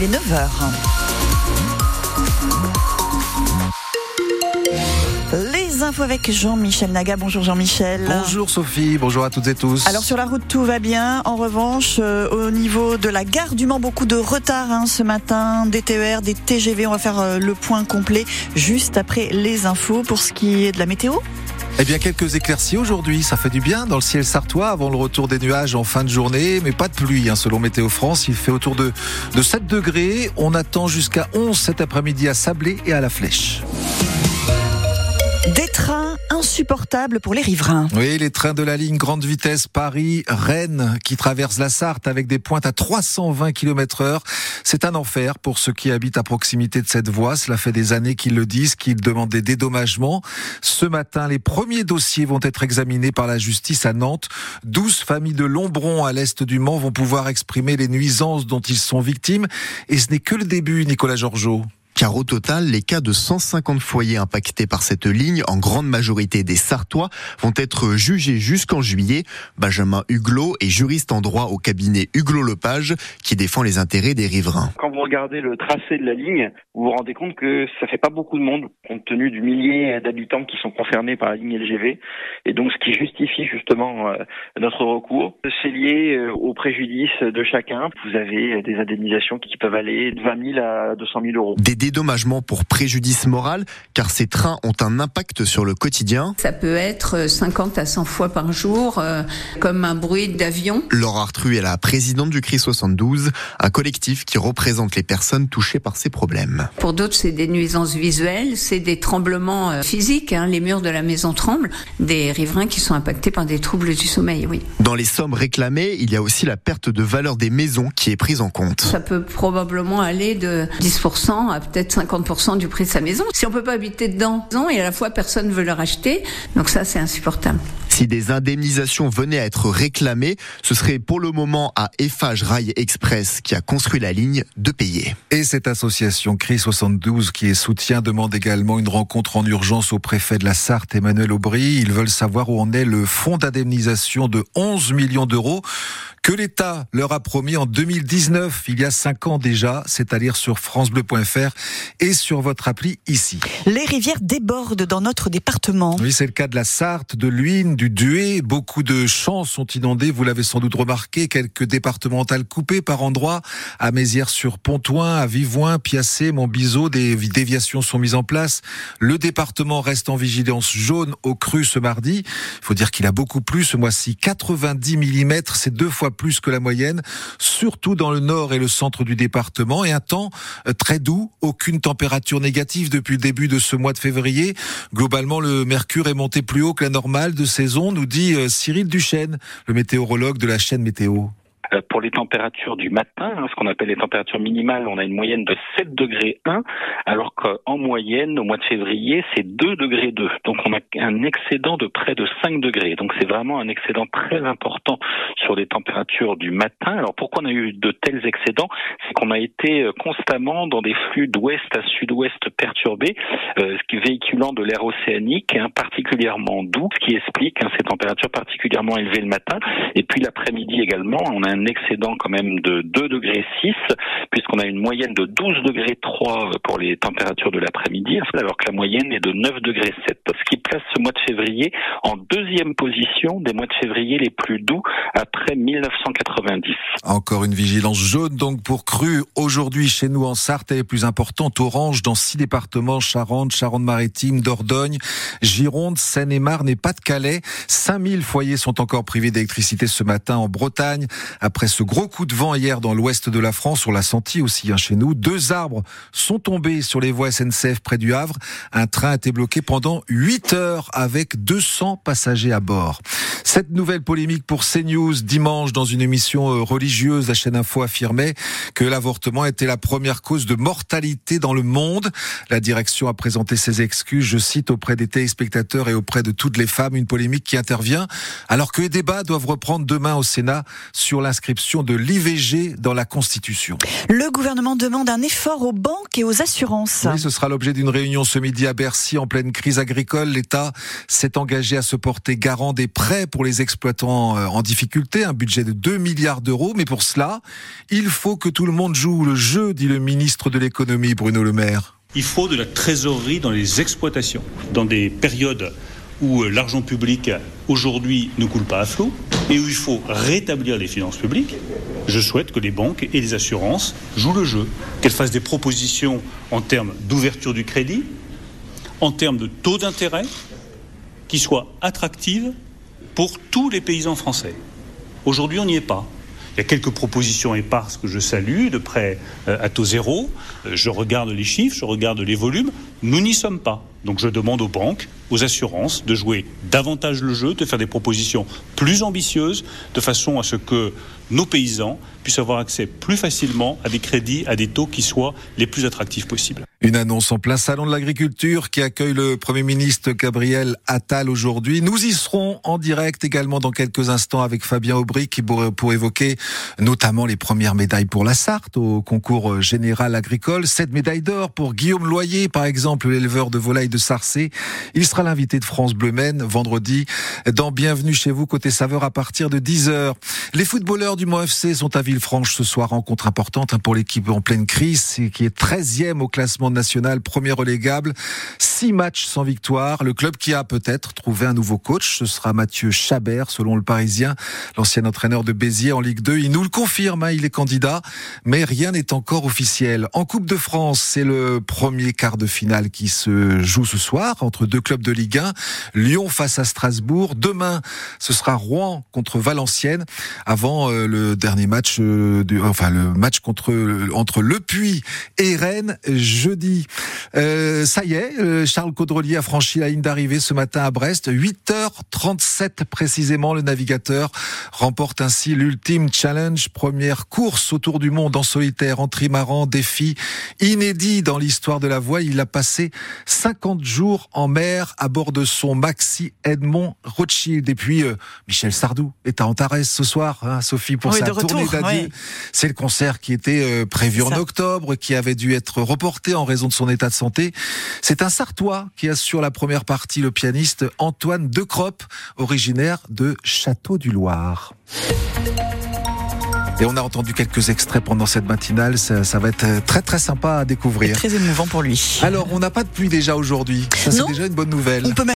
il est 9h. Les infos avec Jean-Michel Naga. Bonjour Jean-Michel. Bonjour Sophie, bonjour à toutes et tous. Alors sur la route tout va bien. En revanche, euh, au niveau de la gare du Mans, beaucoup de retard hein, ce matin. Des TER, des TGV. On va faire euh, le point complet juste après les infos. Pour ce qui est de la météo eh bien, quelques éclaircies aujourd'hui, ça fait du bien dans le ciel sartois avant le retour des nuages en fin de journée, mais pas de pluie hein, selon Météo France. Il fait autour de, de 7 degrés. On attend jusqu'à 11 cet après-midi à Sablé et à la Flèche. Des trains insupportables pour les riverains. Oui, les trains de la ligne grande vitesse Paris-Rennes qui traversent la Sarthe avec des pointes à 320 km heure. C'est un enfer pour ceux qui habitent à proximité de cette voie. Cela fait des années qu'ils le disent, qu'ils demandent des dédommagements. Ce matin, les premiers dossiers vont être examinés par la justice à Nantes. 12 familles de Lombron à l'est du Mans vont pouvoir exprimer les nuisances dont ils sont victimes. Et ce n'est que le début, Nicolas Georgeot car au total, les cas de 150 foyers impactés par cette ligne, en grande majorité des Sartois, vont être jugés jusqu'en juillet. Benjamin Huglot est juriste en droit au cabinet Huglot-Lepage, qui défend les intérêts des riverains. Quand vous regardez le tracé de la ligne, vous vous rendez compte que ça fait pas beaucoup de monde, compte tenu du millier d'habitants qui sont concernés par la ligne LGV, et donc ce qui justifie justement euh, notre recours. C'est lié euh, au préjudice de chacun. Vous avez des indemnisations qui peuvent aller de 20 000 à 200 000 euros dédommagement pour préjudice moral, car ces trains ont un impact sur le quotidien. Ça peut être 50 à 100 fois par jour, euh, comme un bruit d'avion. Laura Artru est la présidente du CRI 72, un collectif qui représente les personnes touchées par ces problèmes. Pour d'autres, c'est des nuisances visuelles, c'est des tremblements euh, physiques, hein, les murs de la maison tremblent, des riverains qui sont impactés par des troubles du sommeil, oui. Dans les sommes réclamées, il y a aussi la perte de valeur des maisons qui est prise en compte. Ça peut probablement aller de 10% à peut-être 50% du prix de sa maison. Si on peut pas habiter dedans, et à la fois personne ne veut le racheter, donc ça c'est insupportable. Si des indemnisations venaient à être réclamées, ce serait pour le moment à Eiffage Rail Express qui a construit la ligne de payer. Et cette association CRI 72 qui est soutien demande également une rencontre en urgence au préfet de la Sarthe, Emmanuel Aubry. Ils veulent savoir où en est le fonds d'indemnisation de 11 millions d'euros que l'État leur a promis en 2019, il y a cinq ans déjà. C'est à lire sur francebleu.fr et sur votre appli ici. Les rivières débordent dans notre département. Oui, c'est le cas de la Sarthe, de l'Uine, du Dué. Beaucoup de champs sont inondés, vous l'avez sans doute remarqué. Quelques départementales coupées par endroits. À Mézières-sur-Pontoin, à Vivoin, Piacé, Montbiseau, des déviations sont mises en place. Le département reste en vigilance jaune au cru ce mardi. Il faut dire qu'il a beaucoup plu ce mois-ci. 90 mm, c'est deux fois plus que la moyenne, surtout dans le nord et le centre du département, et un temps euh, très doux, aucune température négative depuis le début de ce mois de février. Globalement, le mercure est monté plus haut que la normale de saison, nous dit euh, Cyril Duchesne, le météorologue de la chaîne Météo. Euh, pour les températures du matin, hein, ce qu'on appelle les températures minimales, on a une moyenne de 7 degrés 1, alors qu'en moyenne, au mois de février, c'est 2 degrés 2. Donc on a un excédent de près de 5 degrés. Donc c'est vraiment un excédent très important sur les températures du matin. Alors pourquoi on a eu de tels excédents? C'est qu'on a été euh, constamment dans des flux d'ouest à sud-ouest perturbés, euh, véhiculant de l'air océanique, hein, particulièrement doux, ce qui explique hein, ces températures particulièrement élevées le matin. Et puis l'après-midi également, on a excédent quand même de 2 degrés 6, puisqu'on a une moyenne de 12 degrés 3 pour les températures de l'après-midi, alors que la moyenne est de 9 degrés 7, ce qui place ce mois de février en deuxième position des mois de février les plus doux après 1990. Encore une vigilance jaune donc pour cru aujourd'hui chez nous en Sarthe, et plus importante orange dans six départements, Charente, Charente-Maritime, Dordogne, Gironde, Seine-et-Marne et Pas-de-Calais. 5000 foyers sont encore privés d'électricité ce matin en Bretagne ce gros coup de vent hier dans l'ouest de la France, on l'a senti aussi hein, chez nous. Deux arbres sont tombés sur les voies SNCF près du Havre. Un train a été bloqué pendant 8 heures avec 200 passagers à bord. Cette nouvelle polémique pour CNews dimanche dans une émission euh, religieuse, la chaîne Info affirmait que l'avortement était la première cause de mortalité dans le monde. La direction a présenté ses excuses, je cite, auprès des téléspectateurs et auprès de toutes les femmes, une polémique qui intervient alors que les débats doivent reprendre demain au Sénat sur l'inscription de l'IVG dans la Constitution. Le gouvernement demande un effort aux banques et aux assurances. Oui, ce sera l'objet d'une réunion ce midi à Bercy en pleine crise agricole. L'État s'est engagé à se porter garant des prêts pour les exploitants euh, en difficulté, un budget de 2 milliards d'euros. Mais pour cela, il faut que tout le monde joue le jeu, dit le ministre de l'économie Bruno Le Maire. Il faut de la trésorerie dans les exploitations, dans des périodes où euh, l'argent public aujourd'hui ne coule pas à flot et où il faut rétablir les finances publiques, je souhaite que les banques et les assurances jouent le jeu, qu'elles fassent des propositions en termes d'ouverture du crédit, en termes de taux d'intérêt, qui soient attractives pour tous les paysans français. Aujourd'hui, on n'y est pas. Il y a quelques propositions éparses que je salue, de près euh, à taux zéro. Euh, je regarde les chiffres, je regarde les volumes. Nous n'y sommes pas. Donc je demande aux banques, aux assurances de jouer davantage le jeu, de faire des propositions plus ambitieuses, de façon à ce que nos paysans puissent avoir accès plus facilement à des crédits, à des taux qui soient les plus attractifs possibles. Une annonce en plein salon de l'agriculture qui accueille le Premier ministre Gabriel Attal aujourd'hui. Nous y serons en direct également dans quelques instants avec Fabien Aubric pour, pour évoquer notamment les premières médailles pour la Sarthe au concours général agricole. Sept médailles d'or pour Guillaume Loyer, par exemple, l'éleveur de volailles de Sarcé. Il sera l'invité de France Bleu Maine vendredi dans Bienvenue chez vous côté saveur à partir de 10h. Les footballeurs du Mont FC sont à Villefranche ce soir. Rencontre importante hein, pour l'équipe en pleine crise qui est 13e au classement national, premier relégable. Six matchs sans victoire. Le club qui a peut-être trouvé un nouveau coach, ce sera Mathieu Chabert, selon le Parisien, l'ancien entraîneur de Béziers en Ligue 2. Il nous le confirme, hein, il est candidat, mais rien n'est encore officiel. En Coupe de France, c'est le premier quart de finale qui se joue ce soir entre deux clubs de Ligue 1. Lyon face à Strasbourg. Demain, ce sera Rouen contre Valenciennes avant euh, le dernier match, euh, du, enfin le match contre entre Le Puy et Rennes jeudi. Euh, ça y est, euh, Charles Caudrelier a franchi la ligne d'arrivée ce matin à Brest. 8h37 précisément, le navigateur remporte ainsi l'Ultime Challenge, première course autour du monde en solitaire, en trimaran, défi inédit dans l'histoire de la voile. Il a passé 50 jours en mer à bord de son Maxi Edmond Rothschild. Et puis, euh, Michel Sardou est à Antares ce soir, hein, Sophie, pour Oui, sa tournée d'adieu. oui. C'est le concert qui était euh, prévu en octobre, qui avait dû être reporté en raison de son état de santé. C'est un Sartois qui assure la première partie, le pianiste Antoine Decroppe, originaire de Château du Loir. Et on a entendu quelques extraits pendant cette matinale, ça, ça va être euh, très très sympa à Et découvrir. très émouvant pour lui. Alors, on n'a pas de pluie déjà aujourd'hui, ça c'est déjà une bonne nouvelle.